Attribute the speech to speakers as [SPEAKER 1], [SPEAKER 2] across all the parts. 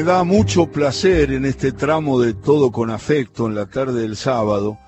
[SPEAKER 1] me da mucho placer en este tramo de todo con afecto en la tarde del sábado,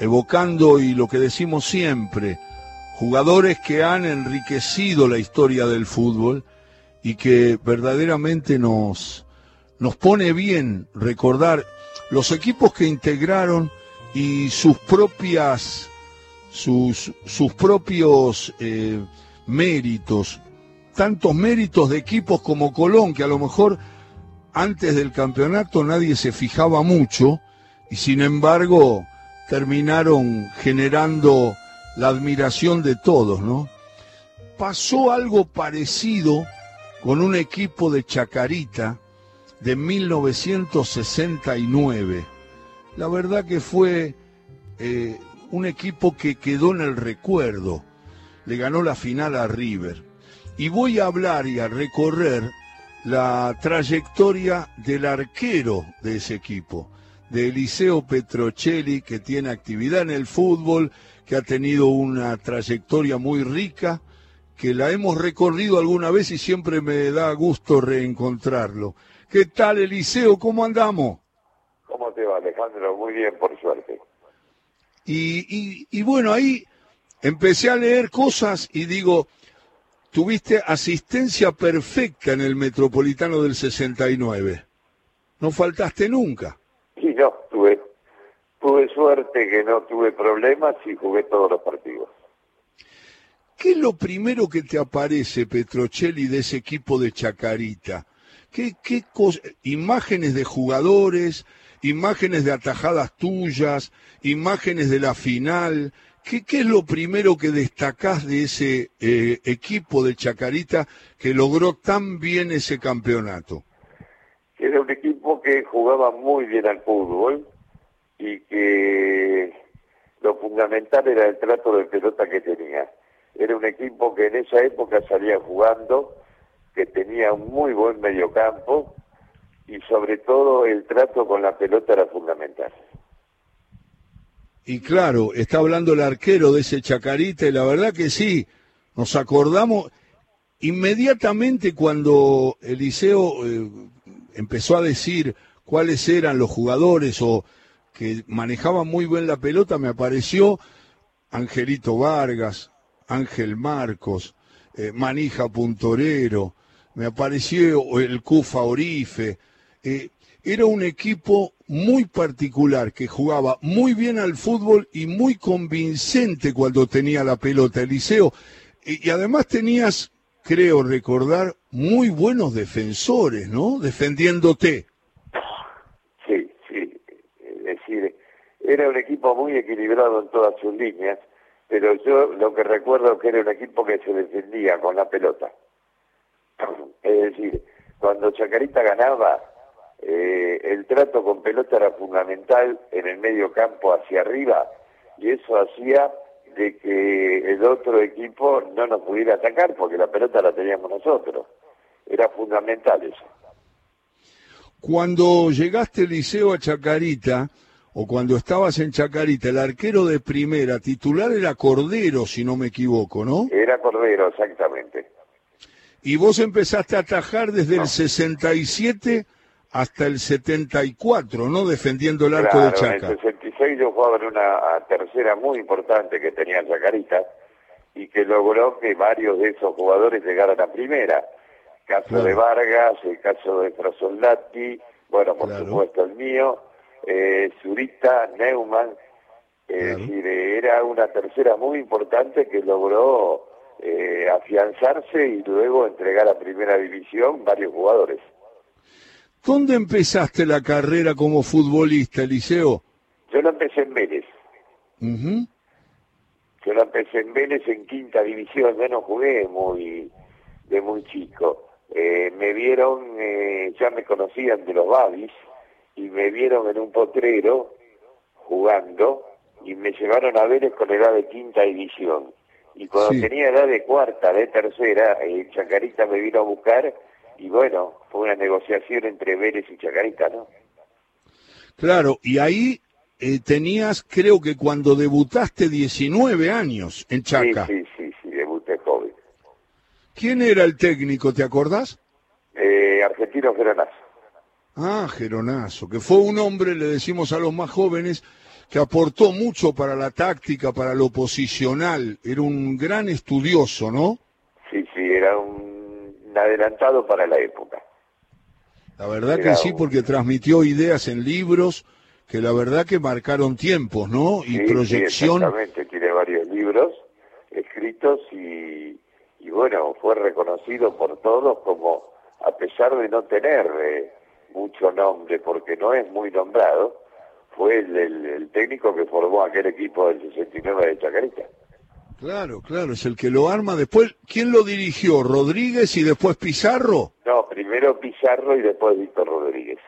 [SPEAKER 1] evocando y lo que decimos siempre, jugadores que han enriquecido la historia del fútbol y que verdaderamente nos, nos pone bien recordar los equipos que integraron y sus propias sus, sus propios eh, méritos, tantos méritos de equipos como Colón, que a lo mejor antes del campeonato nadie se fijaba mucho y sin embargo terminaron generando la admiración de todos, ¿no? Pasó algo parecido con un equipo de Chacarita de 1969. La verdad que fue eh, un equipo que quedó en el recuerdo. Le ganó la final a River. Y voy a hablar y a recorrer la trayectoria del arquero de ese equipo, de Eliseo Petrocelli, que tiene actividad en el fútbol, que ha tenido una trayectoria muy rica, que la hemos recorrido alguna vez y siempre me da gusto reencontrarlo. ¿Qué tal, Eliseo? ¿Cómo andamos?
[SPEAKER 2] ¿Cómo te va, Alejandro? Muy bien, por suerte.
[SPEAKER 1] Y, y, bueno, ahí empecé a leer cosas y digo, tuviste asistencia perfecta en el Metropolitano del 69. No faltaste nunca.
[SPEAKER 2] Sí, no, tuve, tuve suerte que no tuve problemas y jugué todos los partidos.
[SPEAKER 1] ¿Qué es lo primero que te aparece, Petrocelli, de ese equipo de Chacarita? ¿Qué, qué imágenes de jugadores, imágenes de atajadas tuyas, imágenes de la final. ¿Qué, qué es lo primero que destacás de ese eh, equipo de Chacarita que logró tan bien ese campeonato?
[SPEAKER 2] Era un equipo que jugaba muy bien al fútbol y que lo fundamental era el trato de pelota que tenía. Era un equipo que en esa época salía jugando, que tenía un muy buen mediocampo y sobre todo el trato con la pelota era fundamental.
[SPEAKER 1] Y claro, está hablando el arquero de ese Chacarita y la verdad que sí, nos acordamos inmediatamente cuando Eliseo eh, empezó a decir cuáles eran los jugadores o que manejaban muy bien la pelota, me apareció Angelito Vargas, Ángel Marcos, eh, Manija Puntorero, me apareció el Cufa Orife, eh, era un equipo muy particular que jugaba muy bien al fútbol y muy convincente cuando tenía la pelota, Eliseo. Y, además tenías, creo recordar, muy buenos defensores, ¿no? Defendiéndote.
[SPEAKER 2] Sí, sí. Es decir, era un equipo muy equilibrado en todas sus líneas, pero yo lo que recuerdo que era un equipo que se defendía con la pelota. Es decir, cuando Chacarita ganaba, eh, el trato con pelota era fundamental en el medio campo hacia arriba y eso hacía de que el otro equipo no nos pudiera atacar porque la pelota la teníamos nosotros. Era fundamental eso.
[SPEAKER 1] Cuando llegaste liceo a Chacarita, o cuando estabas en Chacarita, el arquero de primera titular era Cordero, si no me equivoco, ¿no?
[SPEAKER 2] Era Cordero, exactamente.
[SPEAKER 1] Y vos empezaste a atajar desde el 67 hasta el 74, ¿no? Defendiendo el arco de Chaca.
[SPEAKER 2] En el 66 yo jugaba en una tercera muy importante que tenía Chacarita y que logró que varios de esos jugadores llegaran a primera. Caso de Vargas, el caso de Frasoldati, bueno, por supuesto el mío, eh, Zurita, Neumann, es decir, era una tercera muy importante que logró eh, afianzarse y luego entregar a primera división varios jugadores.
[SPEAKER 1] ¿Dónde empezaste la carrera como futbolista, Eliseo?
[SPEAKER 2] Yo la empecé en Vélez. Yo la empecé en Vélez en quinta división, yo no jugué muy de muy chico. Eh, me vieron, eh, ya me conocían de los Babis, y me vieron en un potrero jugando y me llevaron a Vélez con edad de quinta división. Y cuando tenía edad de cuarta, de tercera, el Chacarita me vino a buscar y bueno, fue una negociación entre Vélez y Chacarita, ¿no?
[SPEAKER 1] Claro, y ahí eh, tenías, creo que cuando debutaste, 19 años en Chaca.
[SPEAKER 2] Sí, sí, sí, debuté joven.
[SPEAKER 1] ¿Quién era el técnico, te acordás?
[SPEAKER 2] Eh, Argentino Geronazo.
[SPEAKER 1] Ah, Geronazo, que fue un hombre, le decimos a los más jóvenes, que aportó mucho para la táctica, para lo posicional. Era un gran estudioso, ¿no?
[SPEAKER 2] Sí, sí, era un adelantado para la época.
[SPEAKER 1] La verdad que sí, porque transmitió ideas en libros que la verdad que marcaron tiempos, ¿no?
[SPEAKER 2] Y proyección. exactamente, tiene varios libros escritos y, y, bueno, fue reconocido por todos como, a pesar de no tener eh, mucho nombre, porque no es muy nombrado, fue el, técnico que formó aquel equipo del 69 de Chacarita.
[SPEAKER 1] Claro, claro, es el que lo arma. Después, ¿quién lo dirigió? ¿Rodríguez y después Pizarro?
[SPEAKER 2] No, primero Pizarro y después Víctor Rodríguez.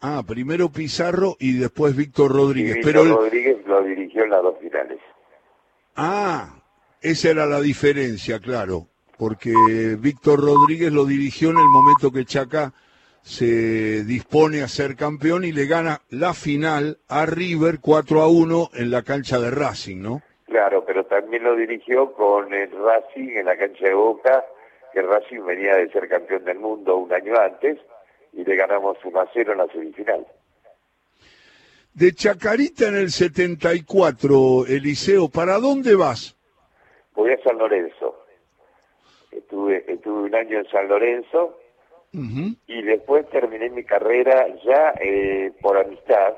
[SPEAKER 1] Ah, primero Pizarro y después Víctor Rodríguez.
[SPEAKER 2] Víctor Pero Rodríguez lo dirigió en las dos finales.
[SPEAKER 1] Ah, esa era la diferencia, claro, porque Víctor Rodríguez lo dirigió en el momento que Chaca se dispone a ser campeón y le gana la final a River 4 a 1 en la cancha de Racing, ¿no?
[SPEAKER 2] Claro, pero también lo dirigió con el Racing en la cancha de Boca, que Racing venía de ser campeón del mundo un año antes y le ganamos 1 a 0 en la semifinal.
[SPEAKER 1] De Chacarita en el 74, Eliseo, ¿para dónde vas?
[SPEAKER 2] Voy a San Lorenzo. Estuve, estuve un año en San Lorenzo y después terminé mi carrera ya eh, por amistad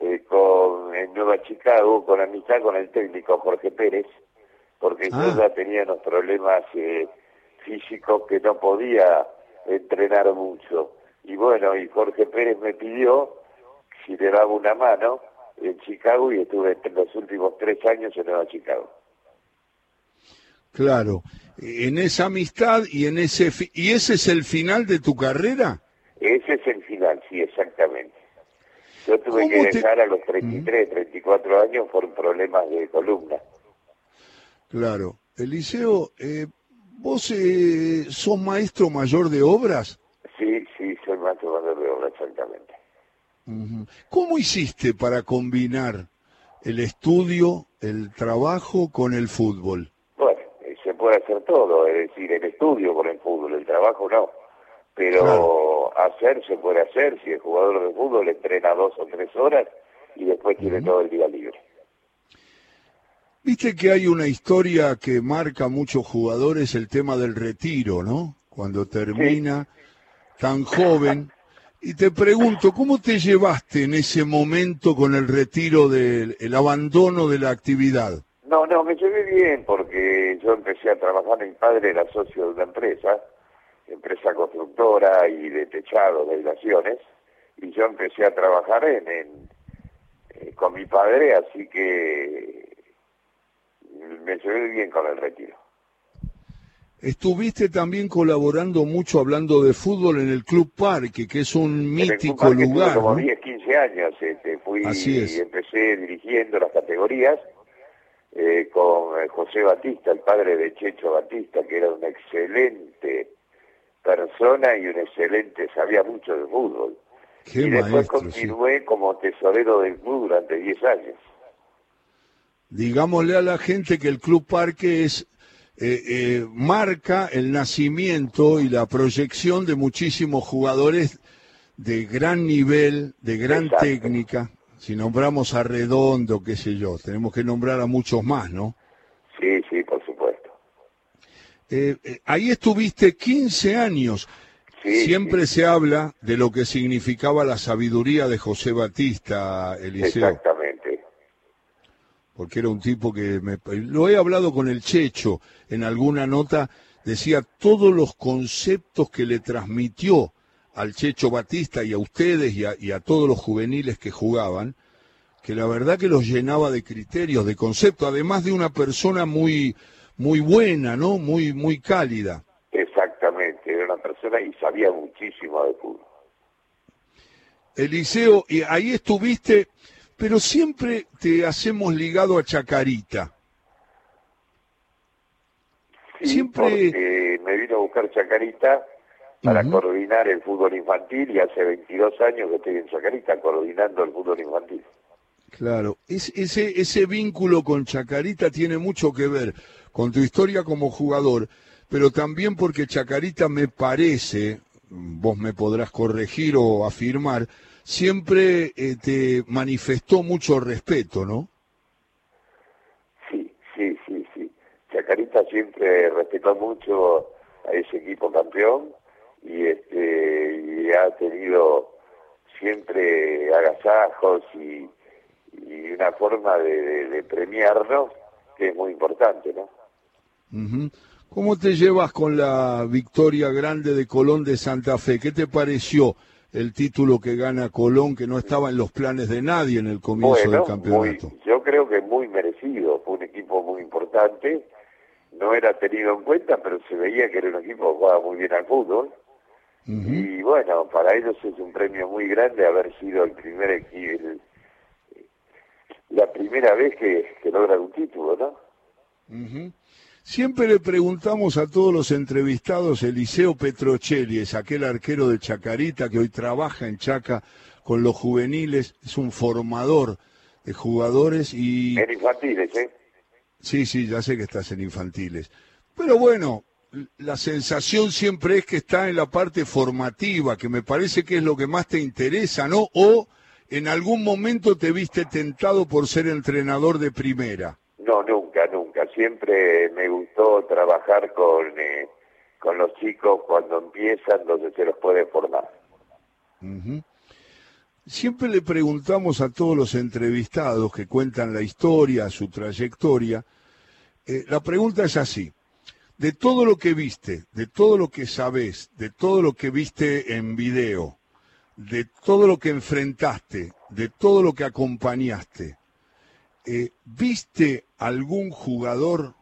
[SPEAKER 2] eh, con en Nueva Chicago, con amistad con el técnico Jorge Pérez, porque yo ah. ya tenía unos problemas eh, físicos que no podía entrenar mucho. Y bueno, y Jorge Pérez me pidió si le daba una mano en Chicago y estuve los últimos tres años en Nueva Chicago.
[SPEAKER 1] Claro, en esa amistad y en ese y ese es el final de tu carrera.
[SPEAKER 2] Ese es el final, sí, exactamente. Yo tuve que dejar a los 33, 34 años por problemas de columna.
[SPEAKER 1] Claro. Eliseo, eh, ¿vos eh, sos maestro mayor de obras?
[SPEAKER 2] Sí, sí, soy maestro mayor de obras, exactamente.
[SPEAKER 1] ¿Cómo hiciste para combinar el estudio, el trabajo con el fútbol?
[SPEAKER 2] puede hacer todo, es decir, el estudio con el fútbol, el trabajo no. Pero hacer se puede hacer, si el jugador de fútbol entrena dos o tres horas y después tiene todo el día libre.
[SPEAKER 1] Viste que hay una historia que marca a muchos jugadores el tema del retiro, ¿no? Cuando termina tan joven. Y te pregunto, ¿cómo te llevaste en ese momento con el retiro del el abandono de la actividad?
[SPEAKER 2] No, no, me llevé bien porque yo empecé a trabajar, mi padre era socio de una empresa, empresa constructora y de techado, de aislaciones, y yo empecé a trabajar en, eh, con mi padre, así que me llevé bien con el retiro.
[SPEAKER 1] Estuviste también colaborando mucho hablando de fútbol en el Club Parque, que es un mítico lugar.
[SPEAKER 2] Como 10, 15 años, este, fui y empecé dirigiendo las categorías eh, con eh, José Batista, el padre de Checho Batista, que era una excelente persona y un excelente, sabía mucho de fútbol. y después continué como tesorero del club durante 10 años.
[SPEAKER 1] Digámosle a la gente que el Club Parque es eh, marca el nacimiento y la proyección de muchísimos jugadores de gran nivel, de gran técnica, si nombramos a Redondo, qué sé yo, tenemos que nombrar a muchos más, ¿no?
[SPEAKER 2] Sí, sí, por supuesto.
[SPEAKER 1] Eh, eh, ahí estuviste 15 años. Siempre se habla de lo que significaba la sabiduría de José Batista, Eliseo.
[SPEAKER 2] Exactamente.
[SPEAKER 1] Porque era un tipo que me... Lo he hablado con el Checho en alguna nota, decía todos los conceptos que le transmitió al Checho Batista y a ustedes y a, todos los juveniles que jugaban, que la verdad que los llenaba de criterios, de conceptos, además de una persona muy, muy buena, ¿no? Muy, muy cálida.
[SPEAKER 2] Exactamente, era una persona y sabía muchísimo de fútbol.
[SPEAKER 1] Eliseo, y ahí estuviste, pero siempre te hacemos ligado a Chacarita.
[SPEAKER 2] siempre me vino a buscar Chacarita para coordinar el fútbol infantil y hace 22 años que estoy en Chacarita coordinando el fútbol infantil.
[SPEAKER 1] Claro, ese, ese vínculo con Chacarita tiene mucho que ver con tu historia como jugador, pero también porque Chacarita me parece, vos me podrás corregir o afirmar, siempre eh, te manifestó mucho respeto, ¿no?
[SPEAKER 2] Sí, sí, sí, sí. Chacarita siempre respetó mucho a ese equipo campeón y este y ha tenido siempre agasajos y, una forma de, premiarnos que es muy importante, ¿no?
[SPEAKER 1] ¿Cómo te llevas con la victoria grande de Colón de Santa Fe? ¿Qué te pareció el título que gana Colón, que no estaba en los planes de nadie en el comienzo del campeonato?
[SPEAKER 2] yo creo que muy merecido, fue un equipo muy importante, no era tenido en cuenta, pero se veía que era un equipo que jugaba muy bien al fútbol y bueno, para ellos es un premio muy grande haber sido el primer equipo, la primera vez que, que logran un título, ¿no?
[SPEAKER 1] Siempre le preguntamos a todos los entrevistados, Eliseo Petrocelli es aquel arquero de Chacarita que hoy trabaja en Chaca con los juveniles, es un formador de jugadores y...
[SPEAKER 2] En infantiles, ¿eh?
[SPEAKER 1] Sí, sí, ya sé que estás en infantiles. Pero bueno, la sensación siempre es que está en la parte formativa, que me parece que es lo que más te interesa, ¿no? O en algún momento te viste tentado por ser entrenador de primera.
[SPEAKER 2] Siempre me gustó trabajar con, eh, con los chicos cuando empiezan, donde se los puede formar.
[SPEAKER 1] Siempre le preguntamos a todos los entrevistados que cuentan la historia, su trayectoria, eh, la pregunta es así de todo lo que viste, de todo lo que sabes, de todo lo que viste en video, de todo lo que enfrentaste, de todo lo que acompañaste, eh, ¿viste algún jugador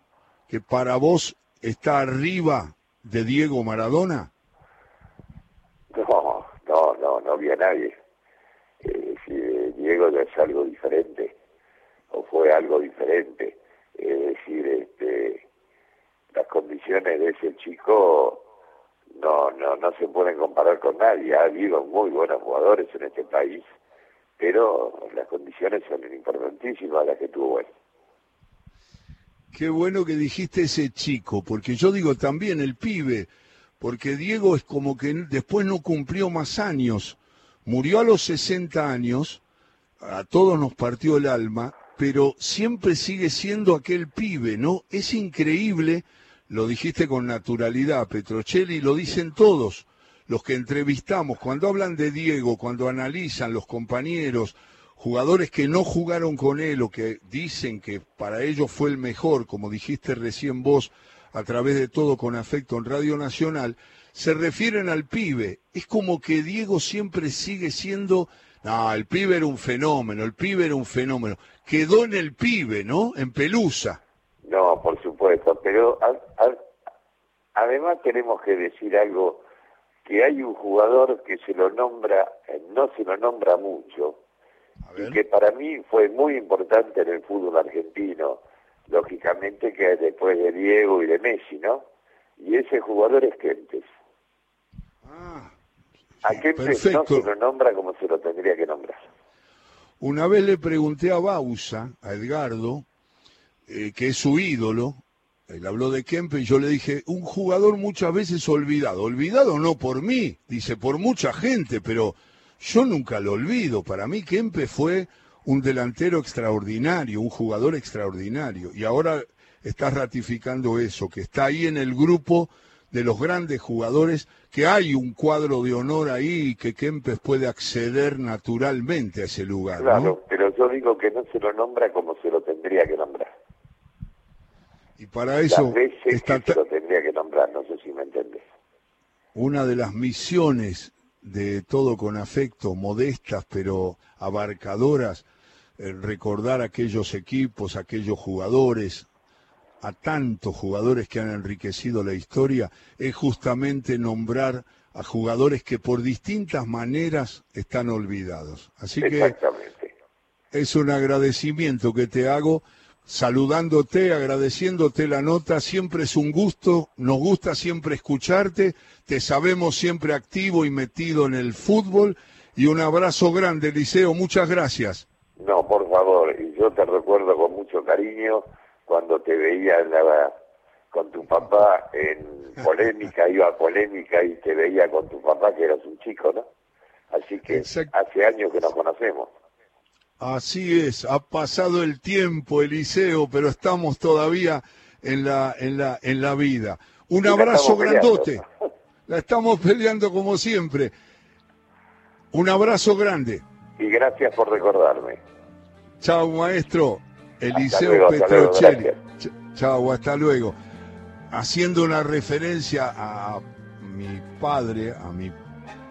[SPEAKER 1] que para vos está arriba de Diego Maradona?
[SPEAKER 2] No, no, no, no vi a nadie. Eh, si Diego ya es algo diferente, o fue algo diferente. Es decir, este, las condiciones de ese chico no, no, no se pueden comparar con nadie. Ha habido muy buenos jugadores en este país, pero las condiciones son importantísimas las que tuvo él.
[SPEAKER 1] Qué bueno que dijiste ese chico, porque yo digo también el pibe, porque Diego es como que después no cumplió más años, murió a los 60 años, a todos nos partió el alma, pero siempre sigue siendo aquel pibe, ¿no? Es increíble lo dijiste con naturalidad, Petrocelli, lo dicen todos los que entrevistamos, cuando hablan de Diego, cuando analizan los compañeros, jugadores que no jugaron con él o que dicen que para ellos fue el mejor, como dijiste recién vos, a través de todo con afecto en Radio Nacional, se refieren al pibe. Es como que Diego siempre sigue siendo, no, el pibe era un fenómeno, el pibe era un fenómeno. Quedó en el pibe, ¿no? En Pelusa.
[SPEAKER 2] No, por supuesto, pero además tenemos que decir algo, que hay un jugador que se lo nombra, eh, no se lo nombra mucho, y que para mí fue muy importante en el fútbol argentino, lógicamente que después de Diego y de Messi, ¿no? Y ese jugador es Kempes. Ah, a Kempes no se lo nombra como se lo tendría que nombrar.
[SPEAKER 1] Una vez le pregunté a Bausa, a Edgardo, eh, que es su ídolo, él habló de Kempe y yo le dije, un jugador muchas veces olvidado, olvidado no por mí, dice, por mucha gente, pero yo nunca lo olvido. Para mí Kempe fue un delantero extraordinario, un jugador extraordinario. Y ahora estás ratificando eso, que está ahí en el grupo de los grandes jugadores, que hay un cuadro de honor ahí y que Kempes puede acceder naturalmente a ese lugar.
[SPEAKER 2] Claro, pero yo digo que no se lo nombra como se lo tendría que nombrar.
[SPEAKER 1] Y para eso
[SPEAKER 2] está lo tendría que nombrar, no sé si me entiendes.
[SPEAKER 1] Una de las misiones de todo con afecto, modestas pero abarcadoras, recordar aquellos equipos, aquellos jugadores, a tantos jugadores que han enriquecido la historia, es justamente nombrar a jugadores que por distintas maneras están olvidados. Así que es un agradecimiento que te hago saludándote, agradeciéndote la nota. Siempre es un gusto, nos gusta siempre escucharte, te sabemos siempre activo y metido en el fútbol. Y un abrazo grande, Eliseo, muchas gracias.
[SPEAKER 2] No, por favor, y yo te recuerdo con mucho cariño cuando te veía en la, con tu papá en polémica, iba a polémica y te veía con tu papá que eras un chico, ¿no? Así que hace años que nos conocemos.
[SPEAKER 1] Así es, ha pasado el tiempo, Eliseo, pero estamos todavía en la, en la, en la vida. Un abrazo grandote. La estamos peleando como siempre. Un abrazo grande.
[SPEAKER 2] Y gracias por recordarme.
[SPEAKER 1] Chao, maestro. Eliseo Petrocelli. Chao, hasta luego. Haciendo una referencia a mi padre, a mi,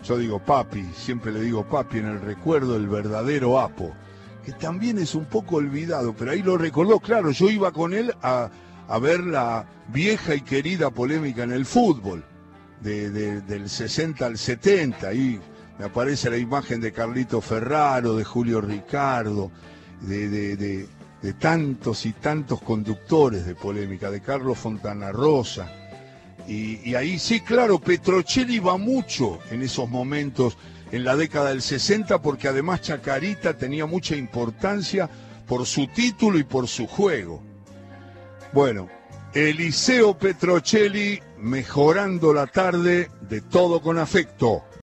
[SPEAKER 1] yo digo papi, siempre le digo papi en el recuerdo, el verdadero Apo que también es un poco olvidado, pero ahí lo recordó, claro, yo iba con él a, ver la vieja y querida polémica en el fútbol, del 60 al 70, ahí me aparece la imagen de Carlito Ferraro, de Julio Ricardo, de, tantos y tantos conductores de polémica, de Carlos Fontana Rosa. Y, y ahí sí, claro, Petrocelli va mucho en esos momentos en la década del 60 porque además Chacarita tenía mucha importancia por su título y por su juego. Bueno, Eliseo Petrocelli mejorando la tarde de todo con afecto.